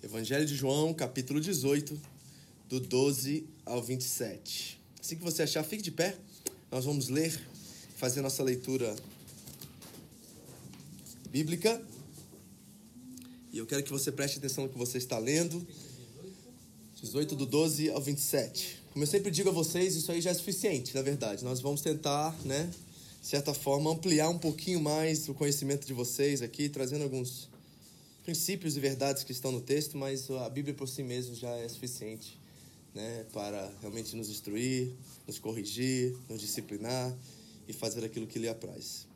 Evangelho de João, capítulo 18, do 12 ao 27. Assim que você achar, fique de pé. Nós vamos ler, fazer nossa leitura bíblica. E eu quero que você preste atenção no que você está lendo. 18 do 12 ao 27. Como eu sempre digo a vocês, isso aí já é suficiente, na verdade. Nós vamos tentar, né, de certa forma, ampliar um pouquinho mais o conhecimento de vocês aqui, trazendo alguns princípios e verdades que estão no texto, mas a Bíblia por si mesma já é suficiente né, para realmente nos instruir, nos corrigir, nos disciplinar e fazer aquilo que lhe apraz.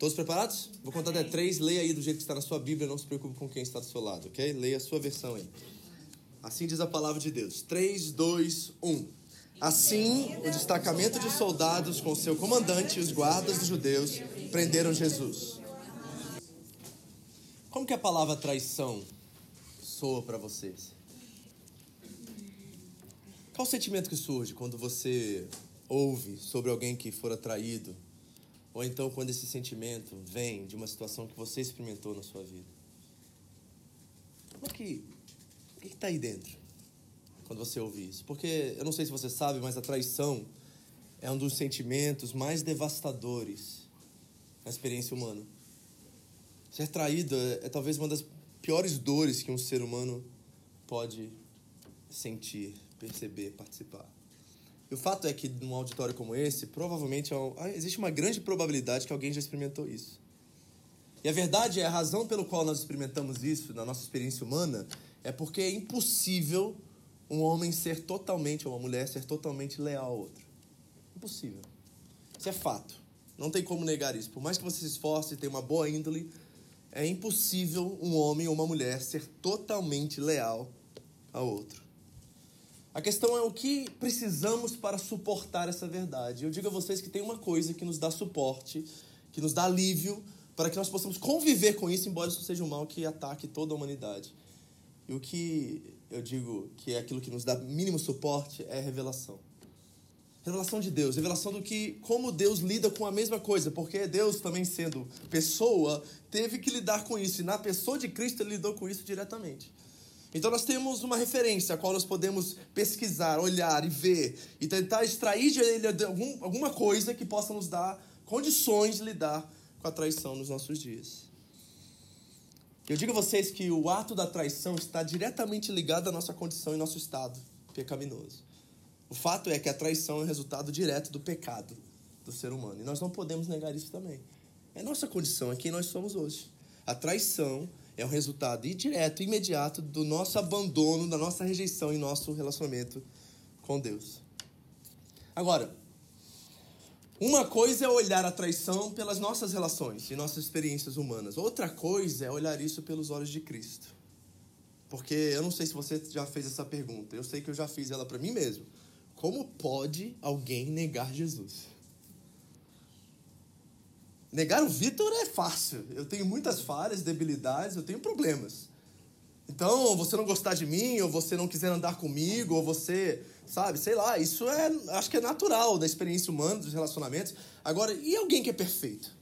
Todos preparados? Vou contar até três, leia aí do jeito que está na sua Bíblia, não se preocupe com quem está do seu lado, ok? Leia a sua versão aí. Assim diz a palavra de Deus. 3, 2, 1. Assim, o destacamento de soldados com seu comandante e os guardas dos judeus prenderam Jesus. Como que a palavra traição soa para vocês? Qual o sentimento que surge quando você ouve sobre alguém que fora traído? Ou então quando esse sentimento vem de uma situação que você experimentou na sua vida? Como é que. O que está aí dentro quando você ouve isso? Porque eu não sei se você sabe, mas a traição é um dos sentimentos mais devastadores na experiência humana. Ser traído é, é talvez uma das piores dores que um ser humano pode sentir, perceber, participar. E o fato é que num auditório como esse, provavelmente ah, existe uma grande probabilidade que alguém já experimentou isso. E a verdade é a razão pelo qual nós experimentamos isso na nossa experiência humana é porque é impossível um homem ser totalmente, ou uma mulher ser totalmente leal ao outro. Impossível. Isso é fato. Não tem como negar isso. Por mais que você se esforce e tenha uma boa índole, é impossível um homem ou uma mulher ser totalmente leal ao outro. A questão é o que precisamos para suportar essa verdade. Eu digo a vocês que tem uma coisa que nos dá suporte, que nos dá alívio, para que nós possamos conviver com isso, embora isso seja um mal que ataque toda a humanidade. E o que eu digo que é aquilo que nos dá mínimo suporte é a revelação. Revelação de Deus, revelação do que como Deus lida com a mesma coisa, porque Deus também sendo pessoa, teve que lidar com isso e na pessoa de Cristo ele lidou com isso diretamente. Então nós temos uma referência a qual nós podemos pesquisar, olhar e ver e tentar extrair de ele algum, alguma coisa que possa nos dar condições de lidar com a traição nos nossos dias. Eu digo a vocês que o ato da traição está diretamente ligado à nossa condição e nosso estado pecaminoso. O fato é que a traição é resultado direto do pecado do ser humano. E nós não podemos negar isso também. É nossa condição, é quem nós somos hoje. A traição é o resultado direto, imediato do nosso abandono, da nossa rejeição em nosso relacionamento com Deus. Agora, uma coisa é olhar a traição pelas nossas relações e nossas experiências humanas. Outra coisa é olhar isso pelos olhos de Cristo. Porque eu não sei se você já fez essa pergunta, eu sei que eu já fiz ela para mim mesmo. Como pode alguém negar Jesus? Negar o Vitor é fácil. Eu tenho muitas falhas, debilidades, eu tenho problemas. Então, você não gostar de mim, ou você não quiser andar comigo, ou você, sabe, sei lá, isso é, acho que é natural da experiência humana, dos relacionamentos. Agora, e alguém que é perfeito?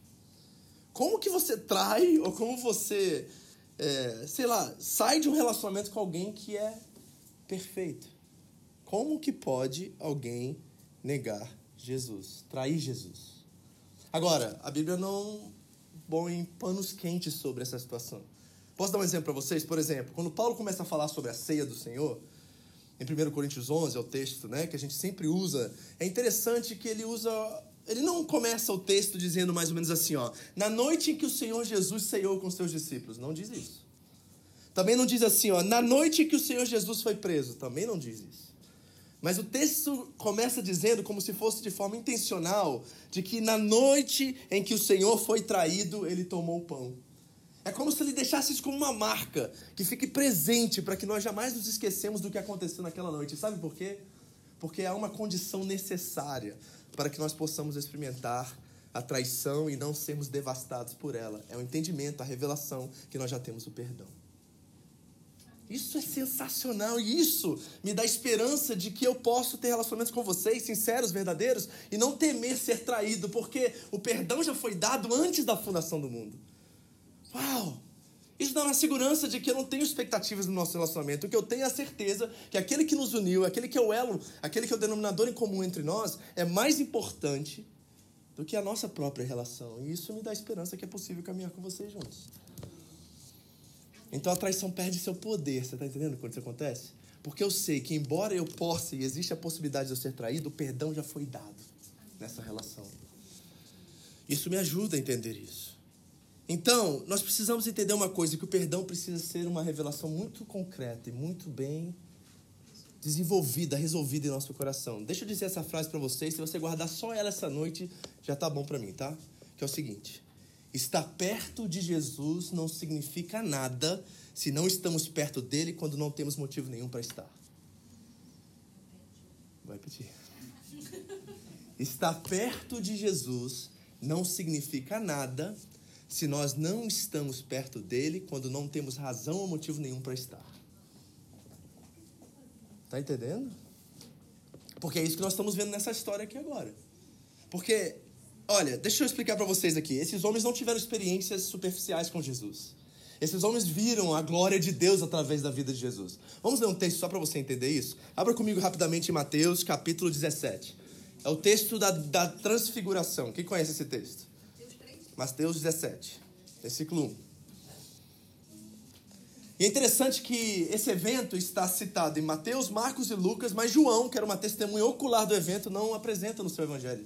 Como que você trai, ou como você, é, sei lá, sai de um relacionamento com alguém que é perfeito? Como que pode alguém negar Jesus, trair Jesus? Agora, a Bíblia não põe panos quentes sobre essa situação. Posso dar um exemplo para vocês? Por exemplo, quando Paulo começa a falar sobre a ceia do Senhor, em 1 Coríntios 11, é o texto né, que a gente sempre usa, é interessante que ele usa. Ele não começa o texto dizendo mais ou menos assim, ó, na noite em que o Senhor Jesus ceiou com seus discípulos. Não diz isso. Também não diz assim, ó, na noite em que o Senhor Jesus foi preso. Também não diz isso. Mas o texto começa dizendo, como se fosse de forma intencional, de que na noite em que o Senhor foi traído, ele tomou o pão. É como se ele deixasse isso como uma marca que fique presente para que nós jamais nos esquecemos do que aconteceu naquela noite. Sabe por quê? Porque há uma condição necessária para que nós possamos experimentar a traição e não sermos devastados por ela. É o entendimento, a revelação que nós já temos o perdão. Isso é sensacional e isso me dá esperança de que eu posso ter relacionamentos com vocês, sinceros, verdadeiros, e não temer ser traído, porque o perdão já foi dado antes da fundação do mundo. Uau! Isso dá uma segurança de que eu não tenho expectativas no nosso relacionamento. O que eu tenho é a certeza que aquele que nos uniu, aquele que é o elo, aquele que é o denominador em comum entre nós, é mais importante do que a nossa própria relação. E isso me dá esperança que é possível caminhar com vocês juntos. Então a traição perde seu poder, você está entendendo quando isso acontece? Porque eu sei que, embora eu possa e existe a possibilidade de eu ser traído, o perdão já foi dado nessa relação. Isso me ajuda a entender isso. Então, nós precisamos entender uma coisa: que o perdão precisa ser uma revelação muito concreta e muito bem desenvolvida, resolvida em nosso coração. Deixa eu dizer essa frase para vocês, se você guardar só ela essa noite, já tá bom para mim, tá? Que é o seguinte: Estar perto de Jesus não significa nada se não estamos perto dele quando não temos motivo nenhum para estar. Vou repetir. Estar perto de Jesus não significa nada se nós não estamos perto dele quando não temos razão ou motivo nenhum para estar. Tá entendendo? Porque é isso que nós estamos vendo nessa história aqui agora. Porque Olha, deixa eu explicar para vocês aqui. Esses homens não tiveram experiências superficiais com Jesus. Esses homens viram a glória de Deus através da vida de Jesus. Vamos ler um texto só para você entender isso? Abra comigo rapidamente em Mateus, capítulo 17. É o texto da, da transfiguração. Quem conhece esse texto? Mateus 17, versículo 1. E é interessante que esse evento está citado em Mateus, Marcos e Lucas, mas João, que era uma testemunha ocular do evento, não apresenta no seu evangelho.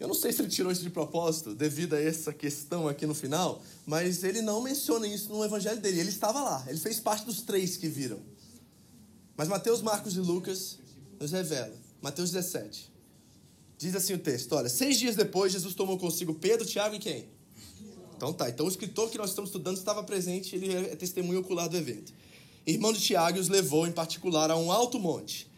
Eu não sei se ele tirou isso de propósito, devido a essa questão aqui no final, mas ele não menciona isso no evangelho dele. Ele estava lá, ele fez parte dos três que viram. Mas Mateus, Marcos e Lucas nos revela. Mateus 17. Diz assim o texto: Olha, seis dias depois, Jesus tomou consigo Pedro, Tiago e quem? Então tá, então o escritor que nós estamos estudando estava presente, ele é testemunho ocular do evento. Irmão de Tiago os levou em particular a um alto monte.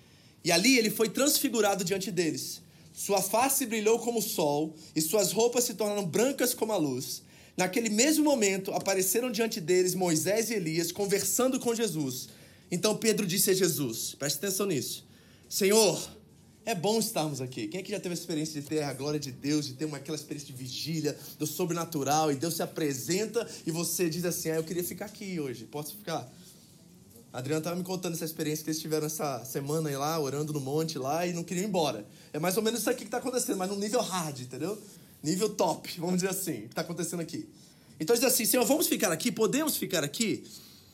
E ali ele foi transfigurado diante deles. Sua face brilhou como o sol e suas roupas se tornaram brancas como a luz. Naquele mesmo momento, apareceram diante deles Moisés e Elias conversando com Jesus. Então Pedro disse a Jesus: preste atenção nisso, Senhor, é bom estarmos aqui. Quem aqui já teve a experiência de ter a glória de Deus, de ter uma, aquela experiência de vigília, do sobrenatural, e Deus se apresenta e você diz assim: ah, eu queria ficar aqui hoje, posso ficar? A Adriana estava me contando essa experiência que eles tiveram essa semana aí lá, orando no monte lá e não queriam ir embora. É mais ou menos isso aqui que está acontecendo, mas num nível hard, entendeu? Nível top, vamos dizer assim, que está acontecendo aqui. Então diz assim, Senhor, vamos ficar aqui? Podemos ficar aqui?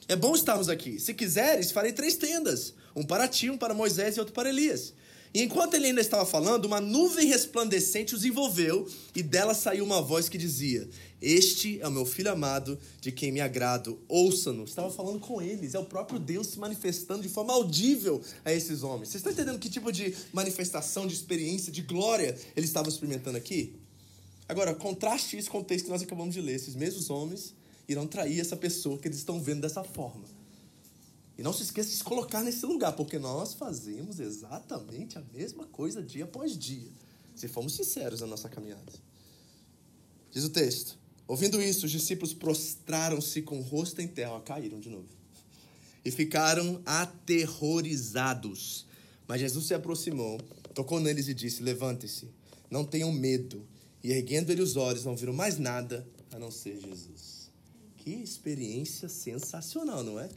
É bom estarmos aqui. Se quiseres, farei três tendas. Um para ti, um para Moisés e outro para Elias. E enquanto ele ainda estava falando, uma nuvem resplandecente os envolveu e dela saiu uma voz que dizia: Este é o meu filho amado, de quem me agrado, ouça-no. Estava falando com eles, é o próprio Deus se manifestando de forma audível a esses homens. Vocês estão entendendo que tipo de manifestação, de experiência, de glória eles estavam experimentando aqui? Agora, contraste isso com o texto que nós acabamos de ler. Esses mesmos homens irão trair essa pessoa que eles estão vendo dessa forma. E não se esqueça de se colocar nesse lugar, porque nós fazemos exatamente a mesma coisa dia após dia, se formos sinceros na nossa caminhada. Diz o texto: Ouvindo isso, os discípulos prostraram-se com o rosto em terra, caíram de novo, e ficaram aterrorizados. Mas Jesus se aproximou, tocou neles e disse: Levante-se, não tenham medo. E erguendo ele os olhos, não viram mais nada a não ser Jesus. Que experiência sensacional, não é?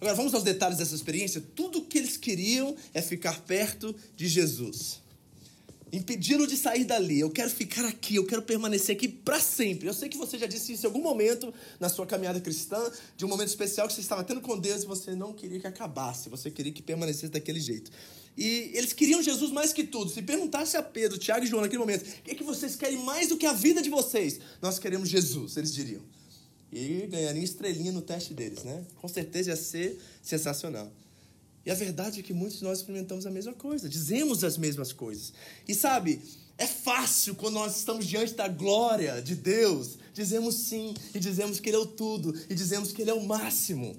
Agora vamos aos detalhes dessa experiência. Tudo o que eles queriam é ficar perto de Jesus. Impedindo de sair dali. Eu quero ficar aqui, eu quero permanecer aqui para sempre. Eu sei que você já disse isso em algum momento na sua caminhada cristã, de um momento especial que você estava tendo com Deus e você não queria que acabasse, você queria que permanecesse daquele jeito. E eles queriam Jesus mais que tudo. Se perguntasse a Pedro, Tiago e João naquele momento, o que, é que vocês querem mais do que a vida de vocês? Nós queremos Jesus, eles diriam e ganharia estrelinha no teste deles, né? Com certeza ia ser sensacional. E a verdade é que muitos de nós experimentamos a mesma coisa, dizemos as mesmas coisas. E sabe, É fácil quando nós estamos diante da glória de Deus, dizemos sim e dizemos que Ele é o tudo e dizemos que Ele é o máximo.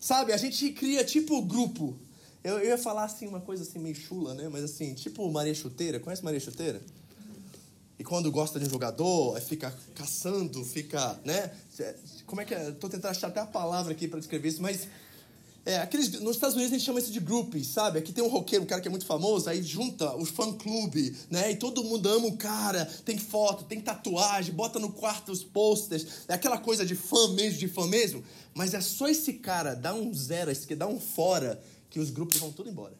Sabe, a gente cria tipo grupo. Eu, eu ia falar assim uma coisa assim meio chula, né? Mas assim, tipo Maria Chuteira. Conhece Maria Chuteira? E quando gosta de um jogador, fica caçando, fica, né? Como é que é? Tô tentando achar até a palavra aqui para descrever isso, mas é, aqueles, nos Estados Unidos a gente chama isso de groupies, sabe? Aqui tem um roqueiro, um cara que é muito famoso, aí junta os fã-clube, né? E todo mundo ama o cara, tem foto, tem tatuagem, bota no quarto os posters. É aquela coisa de fã mesmo, de fã mesmo. Mas é só esse cara dar um zero, esse que dá um fora, que os grupos vão tudo embora.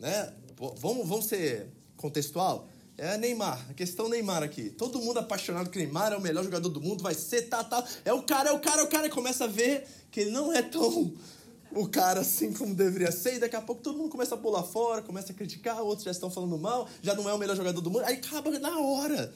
Né? Vamos, vamos ser contextual? É Neymar, a questão Neymar aqui. Todo mundo apaixonado que Neymar é o melhor jogador do mundo, vai ser, tá, tá. É o cara, é o cara, é o cara. E começa a ver que ele não é tão o cara assim como deveria ser, e daqui a pouco todo mundo começa a pular fora, começa a criticar, outros já estão falando mal, já não é o melhor jogador do mundo, aí acaba na hora.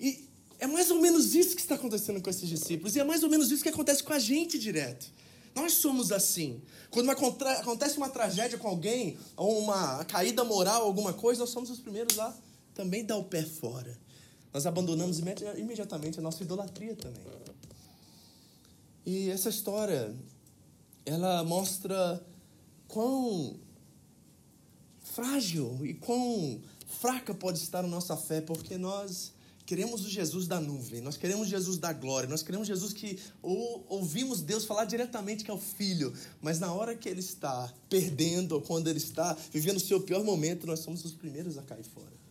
E é mais ou menos isso que está acontecendo com esses discípulos, e é mais ou menos isso que acontece com a gente direto. Nós somos assim. Quando uma, acontece uma tragédia com alguém, ou uma caída moral, alguma coisa, nós somos os primeiros a também dar o pé fora. Nós abandonamos imediatamente a nossa idolatria também. E essa história ela mostra quão frágil e quão fraca pode estar a nossa fé, porque nós queremos o Jesus da nuvem, nós queremos Jesus da glória, nós queremos Jesus que ou, ouvimos Deus falar diretamente que é o Filho, mas na hora que ele está perdendo, ou quando ele está vivendo o seu pior momento, nós somos os primeiros a cair fora.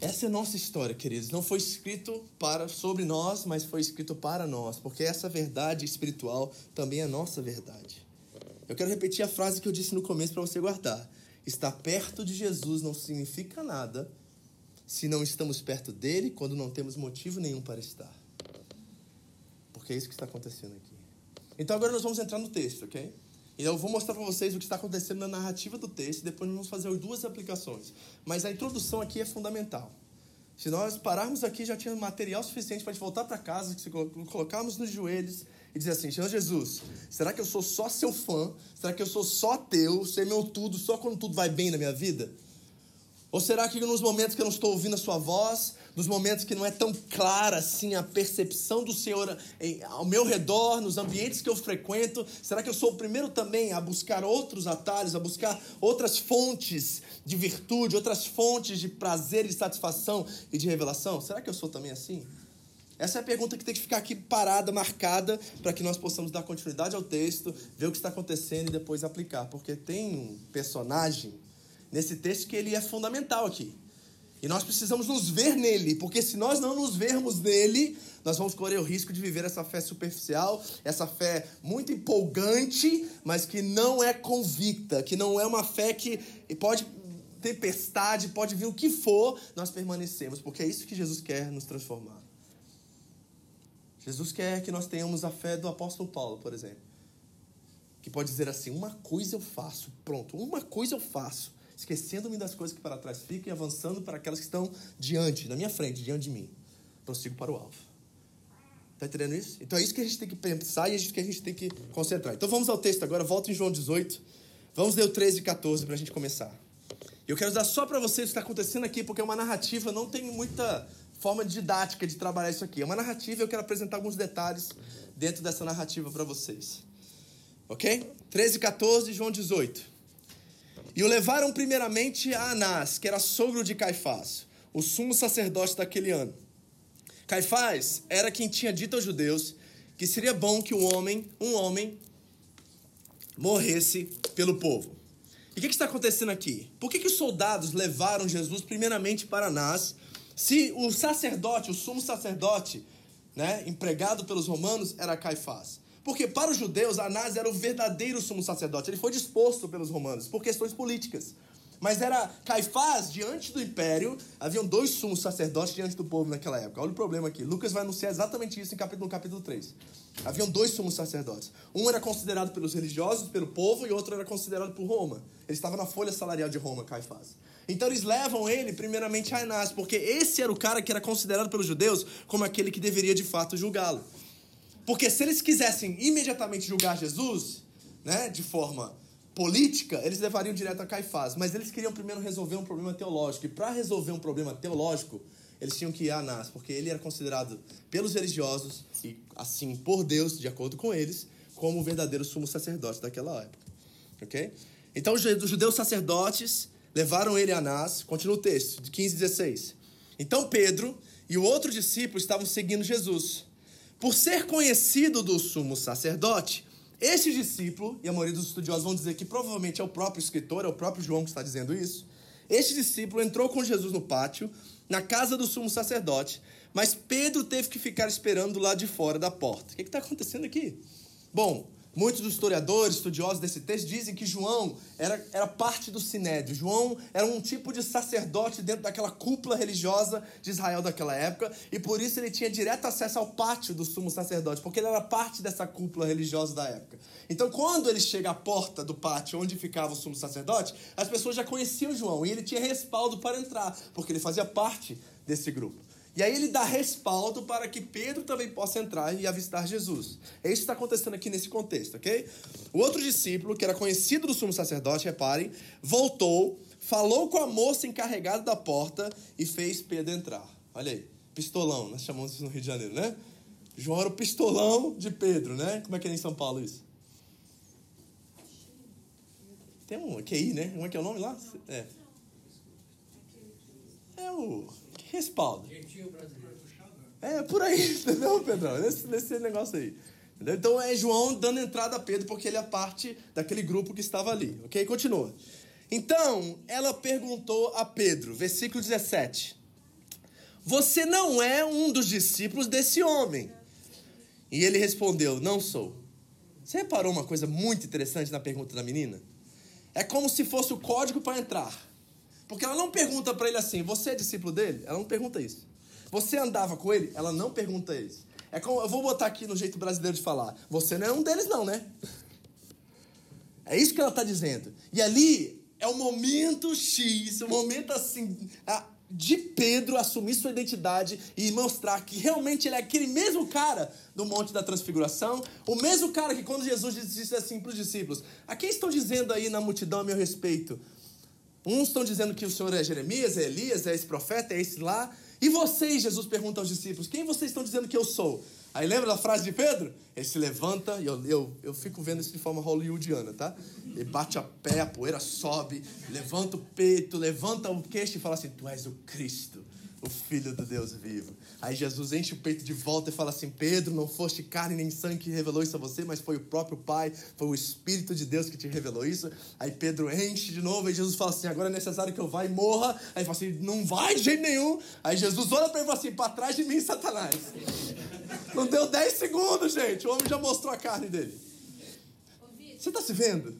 Essa é nossa história, queridos. Não foi escrito para sobre nós, mas foi escrito para nós, porque essa verdade espiritual também é nossa verdade. Eu quero repetir a frase que eu disse no começo para você guardar. Estar perto de Jesus não significa nada se não estamos perto dele quando não temos motivo nenhum para estar. Porque é isso que está acontecendo aqui. Então agora nós vamos entrar no texto, ok? E eu vou mostrar para vocês o que está acontecendo na narrativa do texto, depois vamos fazer as duas aplicações. Mas a introdução aqui é fundamental. Se nós pararmos aqui, já tinha material suficiente para a gente voltar para casa, se colocarmos nos joelhos e dizer assim: Senhor Jesus, será que eu sou só seu fã? Será que eu sou só teu? Ser meu tudo só quando tudo vai bem na minha vida? Ou será que nos momentos que eu não estou ouvindo a sua voz, nos momentos que não é tão clara assim a percepção do Senhor ao meu redor, nos ambientes que eu frequento, será que eu sou o primeiro também a buscar outros atalhos, a buscar outras fontes de virtude, outras fontes de prazer, de satisfação e de revelação? Será que eu sou também assim? Essa é a pergunta que tem que ficar aqui parada, marcada, para que nós possamos dar continuidade ao texto, ver o que está acontecendo e depois aplicar. Porque tem um personagem nesse texto que ele é fundamental aqui. E nós precisamos nos ver nele, porque se nós não nos vermos nele, nós vamos correr o risco de viver essa fé superficial, essa fé muito empolgante, mas que não é convicta, que não é uma fé que pode tempestade, pode vir o que for, nós permanecemos, porque é isso que Jesus quer nos transformar. Jesus quer que nós tenhamos a fé do apóstolo Paulo, por exemplo, que pode dizer assim: uma coisa eu faço, pronto, uma coisa eu faço esquecendo-me das coisas que para trás ficam e avançando para aquelas que estão diante, na minha frente, diante de mim. Prossigo para o alvo. Está entendendo isso? Então é isso que a gente tem que pensar e é isso que a gente tem que concentrar. Então vamos ao texto agora, volta em João 18. Vamos ler o 13 e 14 para a gente começar. Eu quero dar só para vocês o que está acontecendo aqui, porque é uma narrativa, não tem muita forma didática de trabalhar isso aqui. É uma narrativa e eu quero apresentar alguns detalhes dentro dessa narrativa para vocês. Ok? 13 e 14, João 18. E o levaram primeiramente a Anás, que era sogro de Caifás, o sumo sacerdote daquele ano. Caifás era quem tinha dito aos judeus que seria bom que um homem, um homem, morresse pelo povo. E o que, está acontecendo aqui? Por que, que os soldados levaram Jesus primeiramente para Anás, se o sacerdote, o sumo sacerdote, né, empregado pelos romanos, era Caifás? Porque para os judeus, Anás era o verdadeiro sumo sacerdote. Ele foi disposto pelos romanos por questões políticas. Mas era Caifás diante do império, haviam dois sumos sacerdotes diante do povo naquela época. Olha o problema aqui. Lucas vai anunciar exatamente isso capítulo, no capítulo 3. Haviam dois sumos sacerdotes. Um era considerado pelos religiosos, pelo povo, e outro era considerado por Roma. Ele estava na folha salarial de Roma, Caifás. Então eles levam ele primeiramente a Anás, porque esse era o cara que era considerado pelos judeus como aquele que deveria de fato julgá-lo. Porque se eles quisessem imediatamente julgar Jesus, né, de forma política, eles levariam direto a Caifás, mas eles queriam primeiro resolver um problema teológico. E para resolver um problema teológico, eles tinham que ir a Anás, porque ele era considerado pelos religiosos e assim por Deus, de acordo com eles, como o verdadeiro sumo sacerdote daquela época. OK? Então os judeus sacerdotes levaram ele a Anás, continua o texto, de 15 e 16. Então Pedro e o outro discípulo estavam seguindo Jesus. Por ser conhecido do sumo sacerdote, este discípulo, e a maioria dos estudiosos vão dizer que provavelmente é o próprio escritor, é o próprio João que está dizendo isso. Este discípulo entrou com Jesus no pátio, na casa do sumo sacerdote, mas Pedro teve que ficar esperando do lado de fora da porta. O que está acontecendo aqui? Bom, Muitos dos historiadores, estudiosos desse texto, dizem que João era, era parte do sinédrio. João era um tipo de sacerdote dentro daquela cúpula religiosa de Israel daquela época, e por isso ele tinha direto acesso ao pátio do sumo sacerdote, porque ele era parte dessa cúpula religiosa da época. Então, quando ele chega à porta do pátio onde ficava o sumo sacerdote, as pessoas já conheciam João, e ele tinha respaldo para entrar, porque ele fazia parte desse grupo. E aí ele dá respaldo para que Pedro também possa entrar e avistar Jesus. É isso que está acontecendo aqui nesse contexto, ok? O outro discípulo, que era conhecido do sumo sacerdote, reparem, voltou, falou com a moça encarregada da porta e fez Pedro entrar. Olha aí, pistolão, nós chamamos isso no Rio de Janeiro, né? João era o pistolão de Pedro, né? Como é que é em São Paulo isso? Tem um QI, né? Como é que é o nome lá? É. É o respaldo. É, por aí, entendeu, Pedrão? Nesse, nesse negócio aí. Entendeu? Então é João dando entrada a Pedro, porque ele é parte daquele grupo que estava ali. Ok? Continua. Então, ela perguntou a Pedro, versículo 17: Você não é um dos discípulos desse homem? E ele respondeu: Não sou. Você reparou uma coisa muito interessante na pergunta da menina? É como se fosse o código para entrar. Porque ela não pergunta para ele assim: Você é discípulo dele? Ela não pergunta isso. Você andava com ele? Ela não pergunta isso. É como, eu vou botar aqui no jeito brasileiro de falar: Você não é um deles, não, né? É isso que ela está dizendo. E ali é o momento X, o momento assim de Pedro assumir sua identidade e mostrar que realmente ele é aquele mesmo cara do Monte da Transfiguração, o mesmo cara que quando Jesus disse assim para os discípulos: A quem estão dizendo aí na multidão a meu respeito? Uns estão dizendo que o Senhor é Jeremias, é Elias, é esse profeta, é esse lá. E vocês, Jesus pergunta aos discípulos, quem vocês estão dizendo que eu sou? Aí lembra da frase de Pedro? Ele se levanta, e eu, eu, eu fico vendo isso de forma hollywoodiana, tá? Ele bate a pé, a poeira sobe, levanta o peito, levanta o queixo e fala assim: Tu és o Cristo, o Filho do Deus vivo. Aí Jesus enche o peito de volta e fala assim: Pedro, não foste carne nem sangue que revelou isso a você, mas foi o próprio Pai, foi o Espírito de Deus que te revelou isso. Aí Pedro enche de novo e Jesus fala assim: agora é necessário que eu vá e morra. Aí ele fala assim: não vai de jeito nenhum. Aí Jesus olha para ele e fala assim: para trás de mim, Satanás. Não deu 10 segundos, gente. O homem já mostrou a carne dele. Você está se vendo?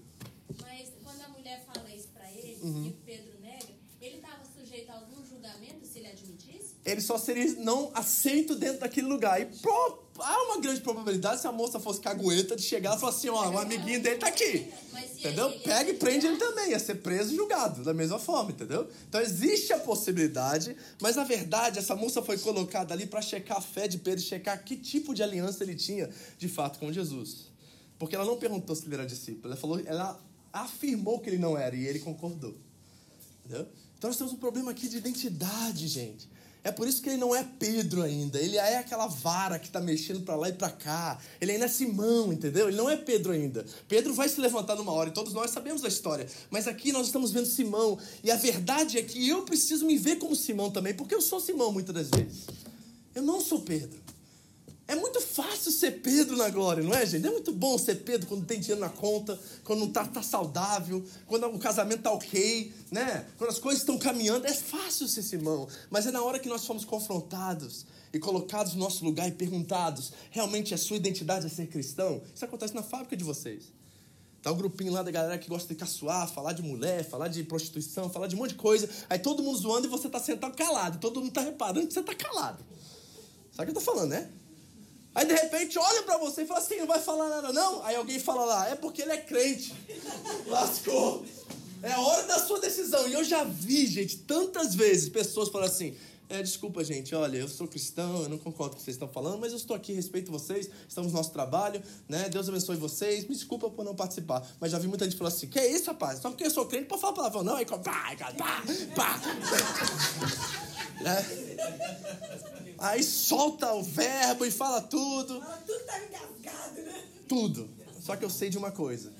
Mas quando a mulher fala isso para ele, uhum. Ele só seria não aceito dentro daquele lugar. E pro, há uma grande probabilidade, se a moça fosse cagueta, de chegar e falar assim: ó, o amiguinho dele tá aqui. entendeu? Pega e prende ele também, ia ser preso e julgado, da mesma forma, entendeu? Então existe a possibilidade, mas na verdade essa moça foi colocada ali para checar a fé de Pedro, checar que tipo de aliança ele tinha de fato com Jesus. Porque ela não perguntou se ele era discípulo, ela falou, ela afirmou que ele não era e ele concordou. Entendeu? Então nós temos um problema aqui de identidade, gente. É por isso que ele não é Pedro ainda. Ele é aquela vara que está mexendo para lá e para cá. Ele ainda é Simão, entendeu? Ele não é Pedro ainda. Pedro vai se levantar numa hora e todos nós sabemos a história. Mas aqui nós estamos vendo Simão. E a verdade é que eu preciso me ver como Simão também, porque eu sou Simão muitas das vezes. Eu não sou Pedro. É muito fácil ser Pedro na glória, não é, gente? É muito bom ser Pedro quando tem dinheiro na conta, quando não tá, tá saudável, quando o casamento tá ok, né? Quando as coisas estão caminhando. É fácil ser Simão. Mas é na hora que nós somos confrontados e colocados no nosso lugar e perguntados: realmente a sua identidade é ser cristão? Isso acontece na fábrica de vocês. Tá um grupinho lá da galera que gosta de caçoar, falar de mulher, falar de prostituição, falar de um monte de coisa. Aí todo mundo zoando e você tá sentado calado. Todo mundo tá reparando que você tá calado. Sabe o que eu tô falando, né? Aí de repente olha para você e fala assim: não vai falar nada não? Aí alguém fala lá: é porque ele é crente. Lascou. É a hora da sua decisão. E eu já vi, gente, tantas vezes pessoas falam assim: é, desculpa, gente, olha, eu sou cristão, eu não concordo com o que vocês estão falando, mas eu estou aqui, respeito vocês, estamos no nosso trabalho, né? Deus abençoe vocês, me desculpa por não participar. Mas já vi muita gente falar assim: que é isso, rapaz? Só porque eu sou crente, pode falar palavrão, não? Aí, pá, pá, pá, né? Aí solta o verbo e fala tudo. Tudo tá engasgado, né? Tudo. Só que eu sei de uma coisa.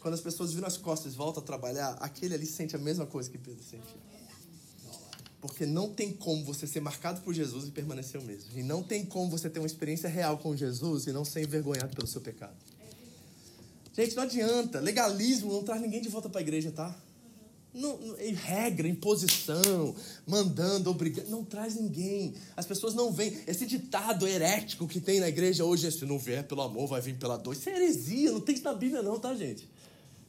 Quando as pessoas viram as costas e voltam a trabalhar, aquele ali sente a mesma coisa que Pedro sentia. Porque não tem como você ser marcado por Jesus e permanecer o mesmo. E não tem como você ter uma experiência real com Jesus e não ser envergonhado pelo seu pecado. Gente, não adianta. Legalismo não traz ninguém de volta para a igreja, tá? Não, não, regra, imposição, mandando, obrigando, não traz ninguém. As pessoas não vêm. Esse ditado herético que tem na igreja hoje é: se não vier pelo amor, vai vir pela dor. Isso é heresia, não tem isso na Bíblia, não, tá, gente?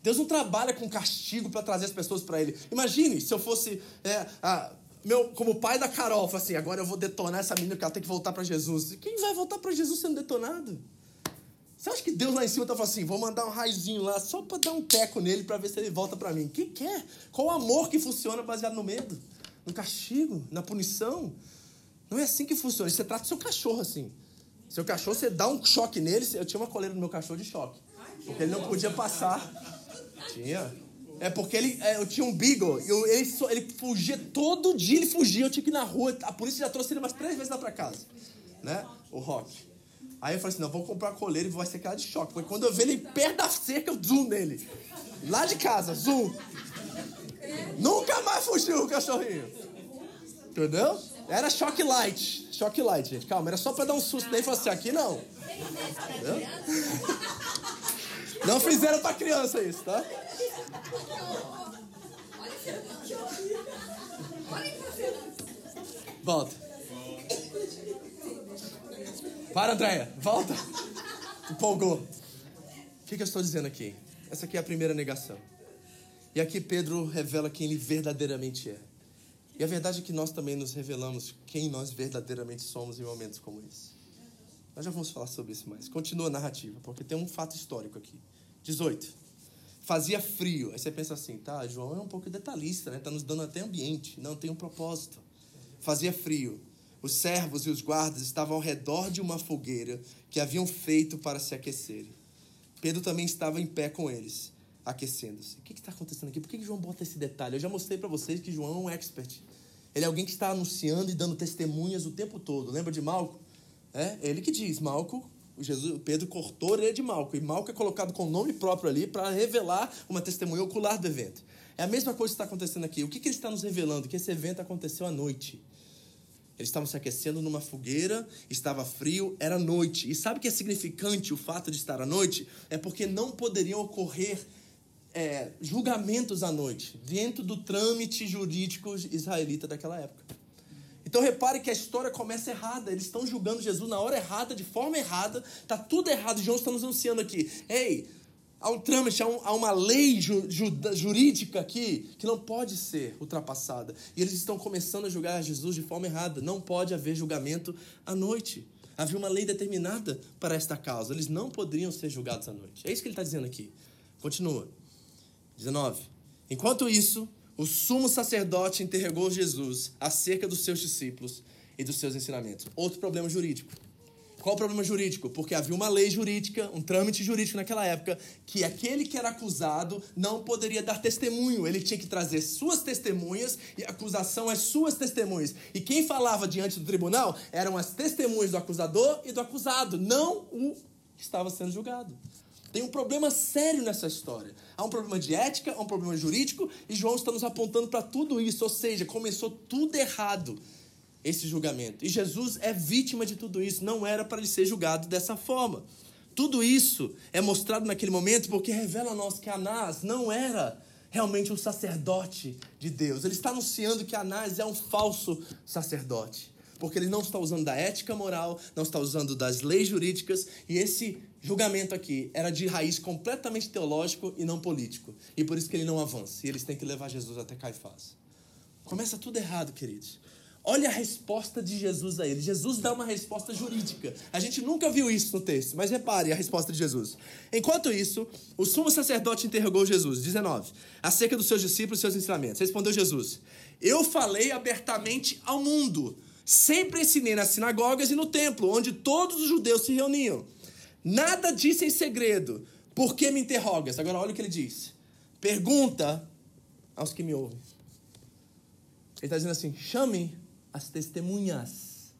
Deus não trabalha com castigo para trazer as pessoas para Ele. Imagine se eu fosse é, a, meu, como pai da Carol, assim, agora eu vou detonar essa menina porque ela tem que voltar para Jesus. Quem vai voltar para Jesus sendo detonado? Você acha que Deus lá em cima tá falando assim, vou mandar um raizinho lá só para dar um teco nele para ver se ele volta para mim? Quem quer? Qual o amor que funciona baseado no medo? No castigo? Na punição? Não é assim que funciona. Você trata seu cachorro assim. Seu cachorro, você dá um choque nele. Eu tinha uma coleira no meu cachorro de choque. Porque ele não podia passar. Tinha. É porque ele, é, eu tinha um beagle, eu, ele, ele fugia, todo dia ele fugia, eu tinha que ir na rua, a polícia já trouxe ele umas três vezes lá pra casa, né, o Rock. Aí eu falei assim, não, vou comprar coleira e vai ser cara de choque, porque quando eu ver ele perto da cerca, eu zoom nele, lá de casa, zoom. Nunca mais fugiu o cachorrinho, entendeu? Era choque light, choque light, gente, calma, era só pra dar um susto nele e falar assim, aqui não. Entendeu? Não fizeram pra criança isso, tá? Volta. Para, Andréia. Volta. Empolgou. O que, que eu estou dizendo aqui? Essa aqui é a primeira negação. E aqui Pedro revela quem ele verdadeiramente é. E a verdade é que nós também nos revelamos quem nós verdadeiramente somos em momentos como esse. Nós já vamos falar sobre isso mais. Continua a narrativa, porque tem um fato histórico aqui. 18. Fazia frio. Aí você pensa assim, tá, João é um pouco detalhista, né? Tá nos dando até ambiente. Não, tem um propósito. Fazia frio. Os servos e os guardas estavam ao redor de uma fogueira que haviam feito para se aquecerem. Pedro também estava em pé com eles, aquecendo-se. O que está acontecendo aqui? Por que, que João bota esse detalhe? Eu já mostrei para vocês que João é um expert. Ele é alguém que está anunciando e dando testemunhas o tempo todo. Lembra de Malco? É ele que diz, Malco, Jesus, Pedro cortou a orelha de Malco, e Malco é colocado com o nome próprio ali para revelar uma testemunha ocular do evento. É a mesma coisa que está acontecendo aqui. O que, que ele está nos revelando? Que esse evento aconteceu à noite. Eles estavam se aquecendo numa fogueira, estava frio, era noite. E sabe o que é significante o fato de estar à noite? É porque não poderiam ocorrer é, julgamentos à noite, dentro do trâmite jurídico israelita daquela época. Então repare que a história começa errada. Eles estão julgando Jesus na hora errada, de forma errada. Está tudo errado. João está nos anunciando aqui. Ei, há um trâmite, há, um, há uma lei ju, ju, jurídica aqui que não pode ser ultrapassada. E eles estão começando a julgar Jesus de forma errada. Não pode haver julgamento à noite. Havia uma lei determinada para esta causa. Eles não poderiam ser julgados à noite. É isso que ele está dizendo aqui. Continua. 19. Enquanto isso, o sumo sacerdote interrogou Jesus acerca dos seus discípulos e dos seus ensinamentos. Outro problema jurídico. Qual o problema jurídico? Porque havia uma lei jurídica, um trâmite jurídico naquela época, que aquele que era acusado não poderia dar testemunho. Ele tinha que trazer suas testemunhas e a acusação as suas testemunhas. E quem falava diante do tribunal eram as testemunhas do acusador e do acusado, não o que estava sendo julgado. Tem um problema sério nessa história. Há um problema de ética, há um problema jurídico, e João está nos apontando para tudo isso. Ou seja, começou tudo errado esse julgamento. E Jesus é vítima de tudo isso. Não era para ele ser julgado dessa forma. Tudo isso é mostrado naquele momento porque revela a nós que Anás não era realmente um sacerdote de Deus. Ele está anunciando que Anás é um falso sacerdote porque ele não está usando da ética moral, não está usando das leis jurídicas, e esse julgamento aqui era de raiz completamente teológico e não político. E por isso que ele não avança, e eles têm que levar Jesus até Caifás. Começa tudo errado, queridos. Olha a resposta de Jesus a ele. Jesus dá uma resposta jurídica. A gente nunca viu isso no texto, mas repare a resposta de Jesus. Enquanto isso, o sumo sacerdote interrogou Jesus, 19, acerca dos seus discípulos e seus ensinamentos. Respondeu Jesus: Eu falei abertamente ao mundo. Sempre ensinei nas sinagogas e no templo, onde todos os judeus se reuniam. Nada disse em segredo. Por que me interrogas? Agora olha o que ele diz. Pergunta aos que me ouvem. Ele está dizendo assim: chame as testemunhas.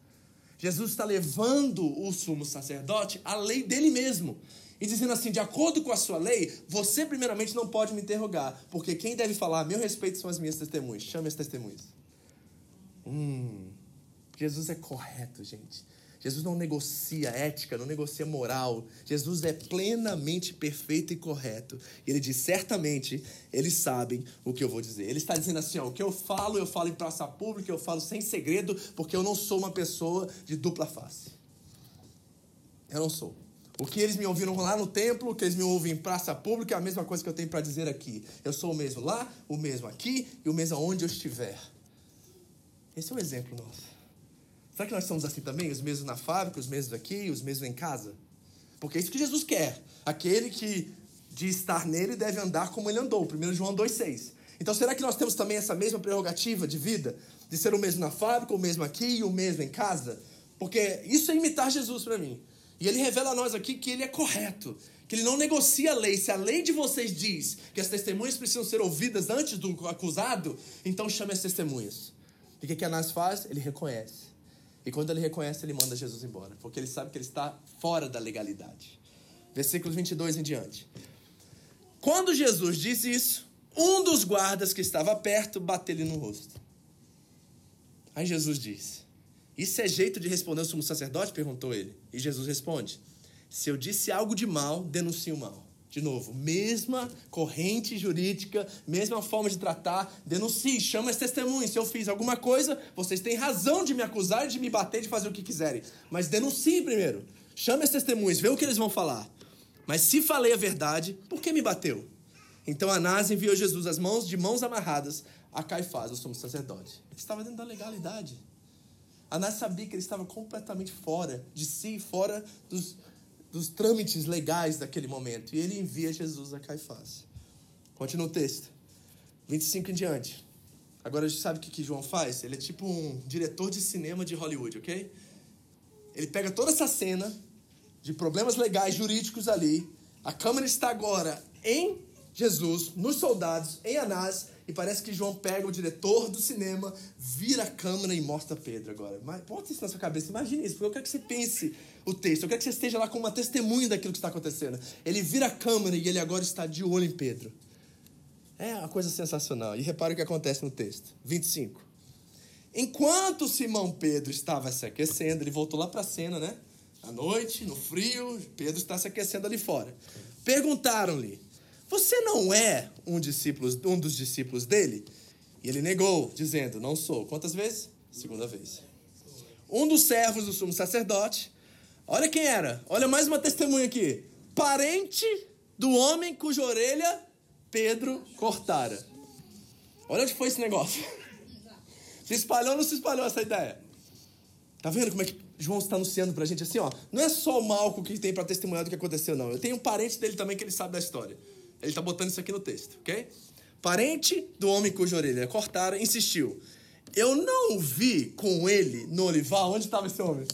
Jesus está levando o sumo sacerdote à lei dele mesmo. E dizendo assim: de acordo com a sua lei, você primeiramente não pode me interrogar, porque quem deve falar a meu respeito são as minhas testemunhas. Chame as testemunhas. Hum, Jesus é correto, gente. Jesus não negocia ética, não negocia moral. Jesus é plenamente perfeito e correto. E ele diz: certamente eles sabem o que eu vou dizer. Ele está dizendo assim: ó, o que eu falo, eu falo em praça pública, eu falo sem segredo, porque eu não sou uma pessoa de dupla face. Eu não sou. O que eles me ouviram lá no templo, o que eles me ouvem em praça pública, é a mesma coisa que eu tenho para dizer aqui. Eu sou o mesmo lá, o mesmo aqui e o mesmo onde eu estiver. Esse é o exemplo nosso. Será que nós somos assim também? Os mesmos na fábrica, os mesmos aqui, os mesmos em casa? Porque é isso que Jesus quer. Aquele que de estar nele deve andar como ele andou. 1 João 2,6. Então será que nós temos também essa mesma prerrogativa de vida? De ser o mesmo na fábrica, o mesmo aqui e o mesmo em casa? Porque isso é imitar Jesus para mim. E ele revela a nós aqui que ele é correto. Que ele não negocia a lei. Se a lei de vocês diz que as testemunhas precisam ser ouvidas antes do acusado, então chame as testemunhas. E o que, que Anás faz? Ele reconhece. E quando ele reconhece, ele manda Jesus embora, porque ele sabe que ele está fora da legalidade. Versículo 22 em diante. Quando Jesus disse isso, um dos guardas que estava perto bateu-lhe no rosto. Aí Jesus diz: Isso é jeito de responder o sumo sacerdote? perguntou ele. E Jesus responde: Se eu disse algo de mal, denuncie o mal. De novo, mesma corrente jurídica, mesma forma de tratar, denuncie, chama as testemunhas. Se eu fiz alguma coisa, vocês têm razão de me acusar, de me bater, de fazer o que quiserem. Mas denuncie primeiro. Chame as testemunhas, vê o que eles vão falar. Mas se falei a verdade, por que me bateu? Então Anás enviou Jesus as mãos de mãos amarradas a Caifás, o sumo sacerdote. Ele estava dentro da legalidade. Anás sabia que ele estava completamente fora de si, fora dos, dos trâmites legais daquele momento. E ele envia Jesus a Caifás. Continua o texto. 25 em diante. Agora a gente sabe o que, que João faz? Ele é tipo um diretor de cinema de Hollywood, ok? Ele pega toda essa cena de problemas legais, jurídicos ali. A câmera está agora em Jesus, nos soldados, em Anás, e parece que João pega o diretor do cinema, vira a câmera e mostra Pedro agora. Mas bota isso na sua cabeça, imagine isso, porque eu quero que você pense o texto, eu quero que você esteja lá como uma testemunha daquilo que está acontecendo. Ele vira a câmera e ele agora está de olho em Pedro. É uma coisa sensacional. E repare o que acontece no texto. 25. Enquanto Simão Pedro estava se aquecendo, ele voltou lá para a cena, né? À noite, no frio, Pedro está se aquecendo ali fora. Perguntaram-lhe: Você não é um, discípulo, um dos discípulos dele? E ele negou, dizendo: Não sou. Quantas vezes? Segunda vez. Um dos servos do sumo sacerdote. Olha quem era. Olha mais uma testemunha aqui. Parente do homem cuja orelha Pedro cortara. Olha onde foi esse negócio. Se espalhou ou não se espalhou essa ideia? Tá vendo como é que João está anunciando pra gente assim, ó? Não é só o Malco que tem para testemunhar do que aconteceu, não. Eu tenho um parente dele também que ele sabe da história. Ele tá botando isso aqui no texto, ok? Parente do homem cuja orelha cortara insistiu. Eu não vi com ele no olival. Onde estava esse homem?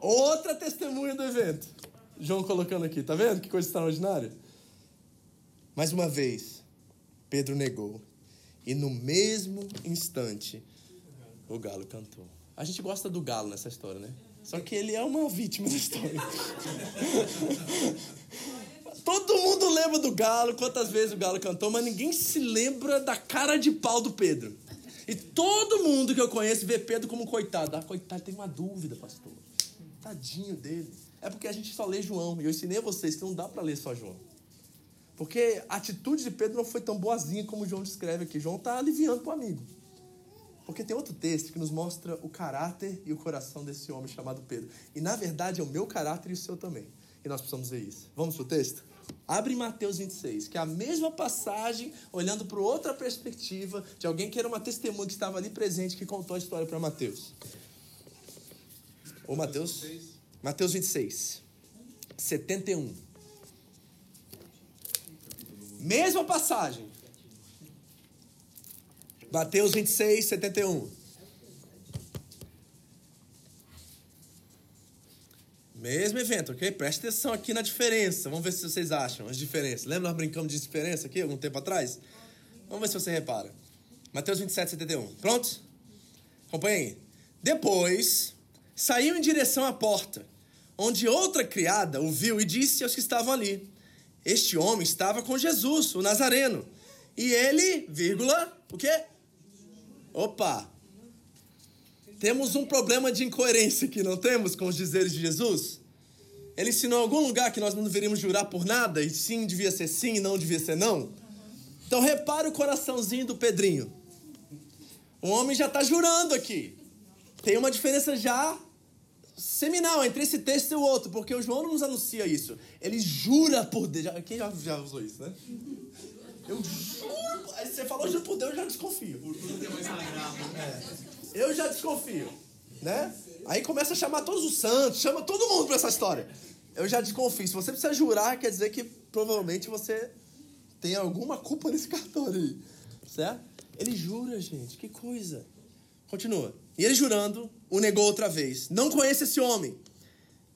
Outra testemunha do evento. João colocando aqui, tá vendo que coisa extraordinária? Mais uma vez, Pedro negou. E no mesmo instante, o galo cantou. A gente gosta do galo nessa história, né? Só que ele é uma vítima da história. Todo mundo lembra do galo, quantas vezes o galo cantou, mas ninguém se lembra da cara de pau do Pedro. E todo mundo que eu conheço vê Pedro como coitado. Ah, coitado, tem uma dúvida, pastor. Tadinho dele. É porque a gente só lê João. E eu ensinei a vocês que não dá para ler só João. Porque a atitude de Pedro não foi tão boazinha como João descreve aqui. João está aliviando para o amigo. Porque tem outro texto que nos mostra o caráter e o coração desse homem chamado Pedro. E na verdade é o meu caráter e o seu também. E nós precisamos ver isso. Vamos para o texto? Abre Mateus 26, que é a mesma passagem, olhando para outra perspectiva, de alguém que era uma testemunha que estava ali presente, que contou a história para Mateus. Ou Mateus? Mateus 26, 71. Mesma passagem. Mateus 26, 71. Mesmo evento, ok? Preste atenção aqui na diferença. Vamos ver se vocês acham as diferenças. Lembra nós brincamos de diferença aqui algum tempo atrás? Vamos ver se você repara. Mateus 27, 71. Prontos? Acompanhe aí. Depois, saiu em direção à porta, onde outra criada o viu e disse aos que estavam ali: Este homem estava com Jesus, o Nazareno. E ele, vírgula, o quê? Opa! Temos um problema de incoerência aqui, não temos, com os dizeres de Jesus? Ele ensinou em algum lugar que nós não deveríamos jurar por nada, e sim devia ser sim e não devia ser não? Então repare o coraçãozinho do Pedrinho. O homem já está jurando aqui. Tem uma diferença já seminal entre esse texto e o outro, porque o João não nos anuncia isso. Ele jura por Deus. Quem já, já usou isso, né? Eu juro. Aí você falou juro por Deus, eu já desconfio. Por tudo tem mais é. Eu já desconfio, né? Aí começa a chamar todos os santos, chama todo mundo para essa história. Eu já desconfio. Se você precisa jurar, quer dizer que provavelmente você tem alguma culpa nesse cartório aí. Certo? Ele jura, gente. Que coisa. Continua. E ele jurando, o negou outra vez. Não conhece esse homem.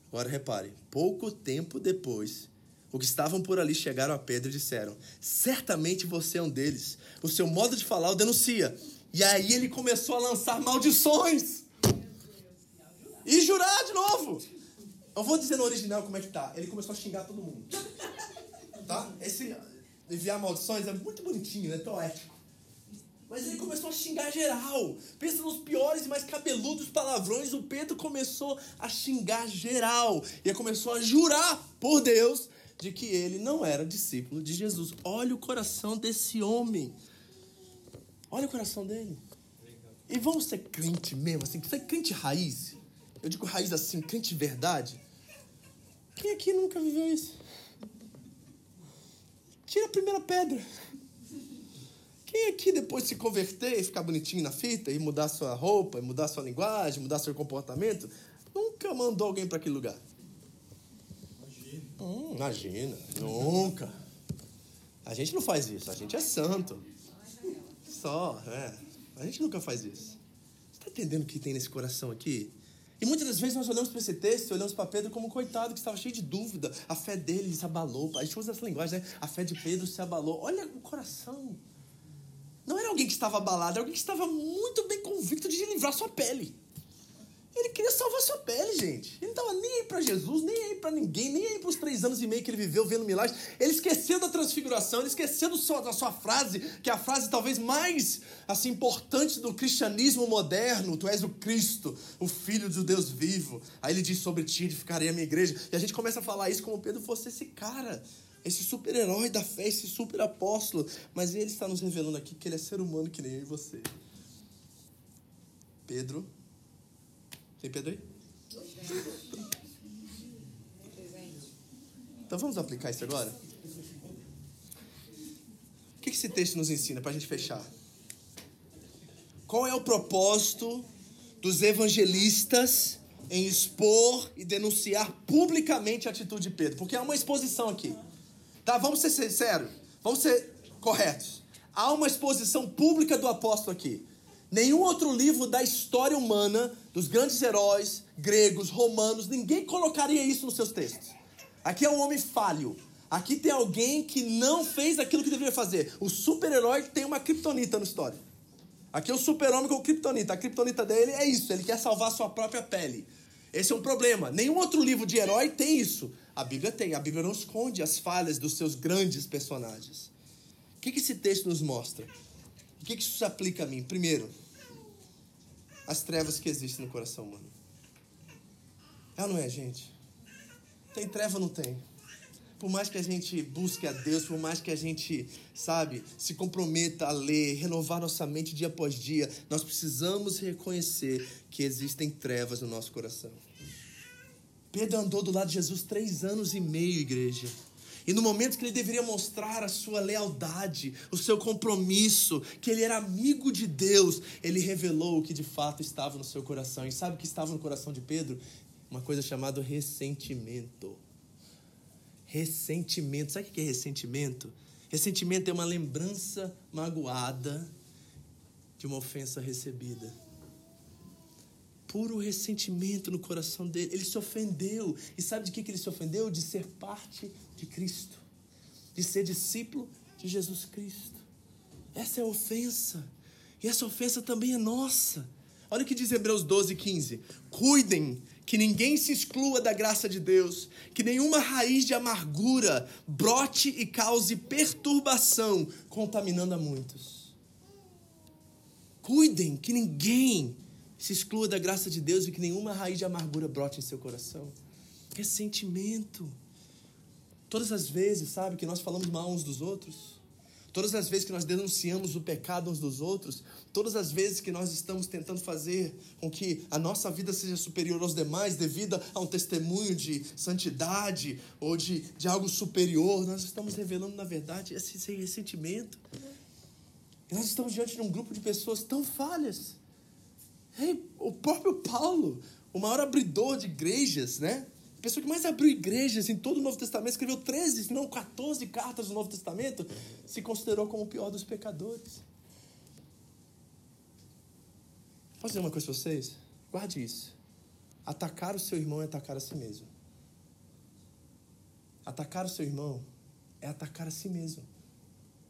Agora repare. Pouco tempo depois, os que estavam por ali chegaram a Pedro e disseram: Certamente você é um deles. O seu modo de falar o denuncia. E aí ele começou a lançar maldições. E jurar de novo. Eu vou dizer no original como é que tá. Ele começou a xingar todo mundo. Tá? Esse enviar maldições é muito bonitinho, né? Poético. Mas ele começou a xingar geral. Pensa nos piores e mais cabeludos palavrões. O Pedro começou a xingar geral. E começou a jurar por Deus de que ele não era discípulo de Jesus. Olha o coração desse homem. Olha o coração dele. E vamos ser crente mesmo, assim, ser crente raiz. Eu digo raiz assim, crente verdade. Quem aqui nunca viveu isso? Tira a primeira pedra. Quem aqui depois se converter e ficar bonitinho na fita e mudar sua roupa, e mudar sua linguagem, mudar seu comportamento, nunca mandou alguém para aquele lugar? Imagina. Hum, imagina, nunca. A gente não faz isso, a gente é santo só, é. A gente nunca faz isso. Você está entendendo o que tem nesse coração aqui? E muitas das vezes nós olhamos para esse texto, olhamos para Pedro como um coitado que estava cheio de dúvida. A fé dele se abalou. A gente usa essa linguagem, né? A fé de Pedro se abalou. Olha o coração. Não era alguém que estava abalado, era alguém que estava muito bem convicto de livrar sua pele. Ele queria salvar sua pele, gente. Ele não estava nem aí para Jesus, nem aí para ninguém, nem aí para os três anos e meio que ele viveu vendo milagres. Ele esqueceu da transfiguração, ele esqueceu da sua frase, que é a frase talvez mais assim importante do cristianismo moderno: Tu és o Cristo, o Filho do Deus vivo. Aí ele diz sobre ti, edificarei a minha igreja. E a gente começa a falar isso como Pedro fosse esse cara, esse super-herói da fé, esse super-apóstolo. Mas ele está nos revelando aqui que ele é ser humano que nem eu e você. Pedro tem Pedro aí? Então vamos aplicar isso agora? O que esse texto nos ensina para a gente fechar? Qual é o propósito dos evangelistas em expor e denunciar publicamente a atitude de Pedro? Porque há uma exposição aqui. Tá? Vamos ser sinceros, vamos ser corretos. Há uma exposição pública do apóstolo aqui. Nenhum outro livro da história humana, dos grandes heróis gregos, romanos, ninguém colocaria isso nos seus textos. Aqui é um homem falho. Aqui tem alguém que não fez aquilo que deveria fazer. O super-herói tem uma criptonita na história. Aqui é o super-homem com criptonita. A criptonita dele é isso, ele quer salvar sua própria pele. Esse é um problema. Nenhum outro livro de herói tem isso. A Bíblia tem. A Bíblia não esconde as falhas dos seus grandes personagens. O que, esse texto nos mostra? O que isso se aplica a mim? Primeiro, as trevas que existem no coração humano. Ela não é, gente? Tem treva ou não tem? Por mais que a gente busque a Deus, por mais que a gente, sabe, se comprometa a ler, renovar nossa mente dia após dia, nós precisamos reconhecer que existem trevas no nosso coração. Pedro andou do lado de Jesus três anos e meio, igreja. E no momento que ele deveria mostrar a sua lealdade, o seu compromisso, que ele era amigo de Deus, ele revelou o que de fato estava no seu coração. E sabe o que estava no coração de Pedro? Uma coisa chamada ressentimento. Ressentimento. Sabe o que é ressentimento? Ressentimento é uma lembrança magoada de uma ofensa recebida. Puro ressentimento no coração dele. Ele se ofendeu. E sabe de que ele se ofendeu? De ser parte de Cristo, de ser discípulo de Jesus Cristo. Essa é ofensa. E essa ofensa também é nossa. Olha o que diz Hebreus 12, 15. Cuidem que ninguém se exclua da graça de Deus, que nenhuma raiz de amargura brote e cause perturbação, contaminando a muitos. Cuidem que ninguém se exclua da graça de Deus e que nenhuma raiz de amargura brote em seu coração. Ressentimento. Todas as vezes, sabe, que nós falamos mal uns dos outros, Todas as vezes que nós denunciamos o pecado uns dos outros, todas as vezes que nós estamos tentando fazer com que a nossa vida seja superior aos demais, devido a um testemunho de santidade ou de, de algo superior, nós estamos revelando, na verdade, esse, esse ressentimento. E nós estamos diante de um grupo de pessoas tão falhas. Hey, o próprio Paulo, o maior abridor de igrejas, né? A pessoa que mais abriu igrejas em todo o Novo Testamento, escreveu 13, se não 14 cartas do Novo Testamento, se considerou como o pior dos pecadores. Posso dizer uma coisa para vocês? Guarde isso. Atacar o seu irmão é atacar a si mesmo. Atacar o seu irmão é atacar a si mesmo.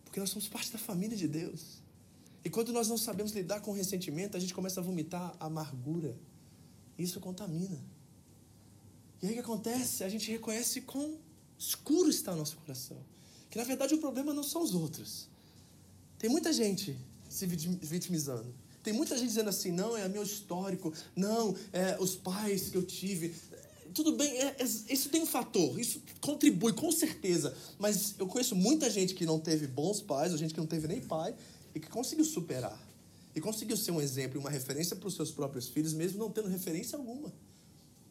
Porque nós somos parte da família de Deus. E quando nós não sabemos lidar com o ressentimento, a gente começa a vomitar amargura. Isso contamina. E aí o que acontece? A gente reconhece quão escuro está o nosso coração. Que na verdade o problema não são os outros. Tem muita gente se vitimizando. Tem muita gente dizendo assim, não, é meu histórico, não, é os pais que eu tive. Tudo bem, é, é, isso tem um fator, isso contribui com certeza. Mas eu conheço muita gente que não teve bons pais, ou gente que não teve nem pai, e que conseguiu superar. E conseguiu ser um exemplo e uma referência para os seus próprios filhos, mesmo não tendo referência alguma.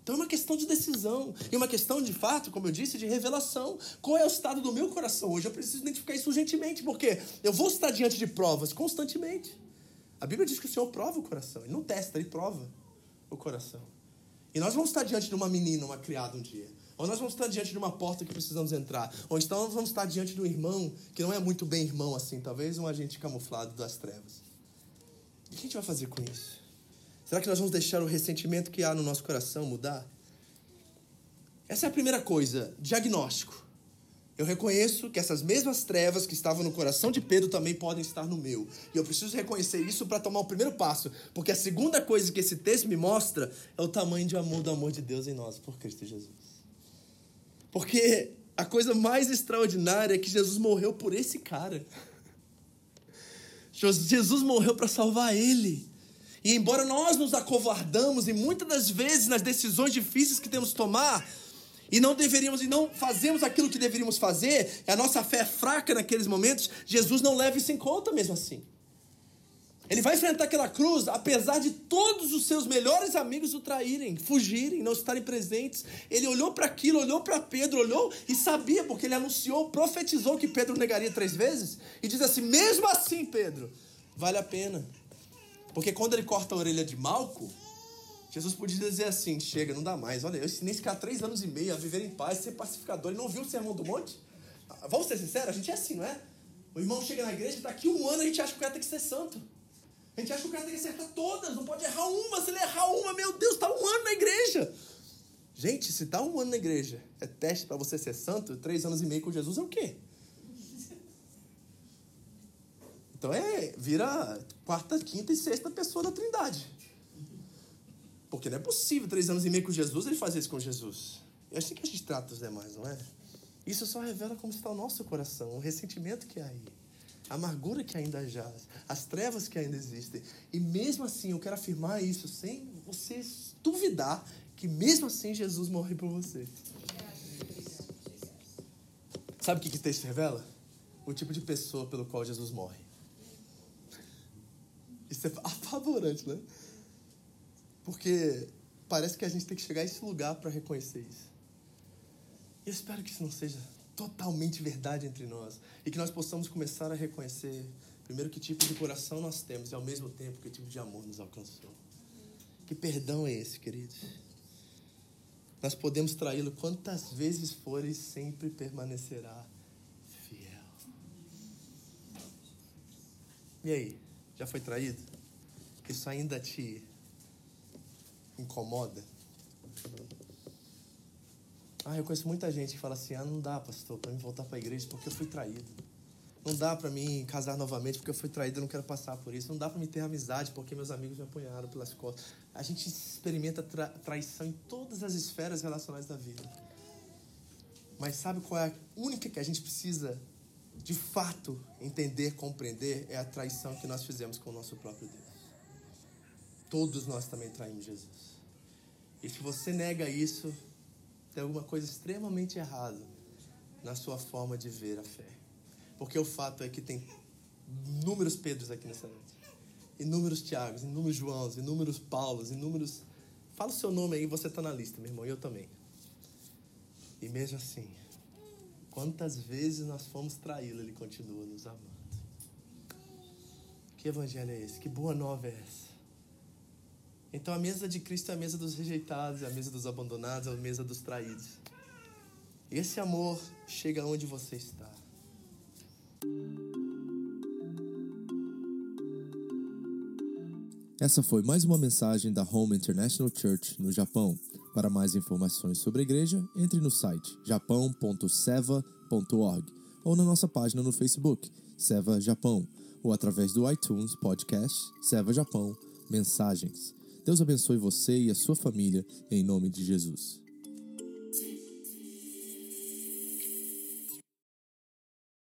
Então é uma questão de decisão. E uma questão, de fato, como eu disse, de revelação. Qual é o estado do meu coração hoje? Eu preciso identificar isso urgentemente, porque eu vou estar diante de provas constantemente. A Bíblia diz que o Senhor prova o coração. Ele não testa, ele prova o coração. E nós vamos estar diante de uma menina, uma criada um dia. Ou nós vamos estar diante de uma porta que precisamos entrar. Ou então nós vamos estar diante de um irmão que não é muito bem irmão assim, talvez um agente camuflado das trevas. E o que a gente vai fazer com isso? Será que nós vamos deixar o ressentimento que há no nosso coração mudar? Essa é a primeira coisa, diagnóstico. Eu reconheço que essas mesmas trevas que estavam no coração de Pedro também podem estar no meu. E eu preciso reconhecer isso para tomar o primeiro passo. Porque a segunda coisa que esse texto me mostra é o tamanho de amor do amor de Deus em nós, por Cristo Jesus. Porque a coisa mais extraordinária é que Jesus morreu por esse cara. Jesus morreu para salvar ele. E embora nós nos acovardamos e muitas das vezes nas decisões difíceis que temos que tomar, e não deveríamos e não fazemos aquilo que deveríamos fazer, a nossa fé é fraca naqueles momentos, Jesus não leva isso em conta mesmo assim. Ele vai enfrentar aquela cruz, apesar de todos os seus melhores amigos o traírem, fugirem, não estarem presentes. Ele olhou para aquilo, olhou para Pedro, olhou e sabia, porque ele anunciou, profetizou que Pedro negaria três vezes. E diz assim: mesmo assim, Pedro, vale a pena. Porque quando ele corta a orelha de Malco, Jesus podia dizer assim: chega, não dá mais. Olha, eu ensinei esse cara três anos e meio a viver em paz, ser pacificador. Ele não viu o sermão do monte? Vamos ser sinceros, a gente é assim, não é? O irmão chega na igreja, está aqui um ano, a gente acha que o cara tem que ser santo. A gente acha que o cara tem que acertar todas, não pode errar uma. Se ele errar uma, meu Deus, está um ano na igreja. Gente, se está um ano na igreja, é teste para você ser santo, três anos e meio com Jesus é o quê? Então é, vira quarta, quinta e sexta pessoa da trindade. Porque não é possível, três anos e meio com Jesus, ele fazer isso com Jesus. É assim que a gente trata os demais, não é? Isso só revela como está o nosso coração, o ressentimento que há aí, a amargura que ainda jaz, as trevas que ainda existem. E mesmo assim, eu quero afirmar isso sem você duvidar que mesmo assim Jesus morreu por você. Sabe o que, que o texto revela? O tipo de pessoa pelo qual Jesus morre. Isso é apavorante, né? Porque parece que a gente tem que chegar a esse lugar para reconhecer isso. E eu espero que isso não seja totalmente verdade entre nós. E que nós possamos começar a reconhecer, primeiro, que tipo de coração nós temos e, ao mesmo tempo, que tipo de amor nos alcançou. Que perdão é esse, queridos? Nós podemos traí-lo quantas vezes for e sempre permanecerá fiel. E aí, já foi traído? Isso ainda te incomoda? Ah, eu conheço muita gente que fala assim: ah, não dá, pastor, para mim voltar para a igreja porque eu fui traído. Não dá para mim casar novamente porque eu fui traído, eu não quero passar por isso. Não dá para mim ter amizade porque meus amigos me apunharam pelas costas. A gente experimenta tra traição em todas as esferas relacionais da vida. Mas sabe qual é a única que a gente precisa de fato entender, compreender? É a traição que nós fizemos com o nosso próprio Deus. Todos nós também traímos Jesus. E se você nega isso, tem alguma coisa extremamente errada na sua forma de ver a fé. Porque o fato é que tem inúmeros Pedros aqui nessa noite. Inúmeros Tiagos, inúmeros Joãos, inúmeros Paulos, inúmeros. Fala o seu nome aí, você está na lista, meu irmão, e eu também. E mesmo assim, quantas vezes nós fomos traí-lo, ele continua nos amando. Que evangelho é esse? Que boa nova é essa? Então a mesa de Cristo é a mesa dos rejeitados, é a mesa dos abandonados, é a mesa dos traídos. Esse amor chega onde você está. Essa foi mais uma mensagem da Home International Church no Japão. Para mais informações sobre a igreja, entre no site japão.seva.org ou na nossa página no Facebook, Seva Japão, ou através do iTunes Podcast Seva Japão Mensagens. Deus abençoe você e a sua família, em nome de Jesus.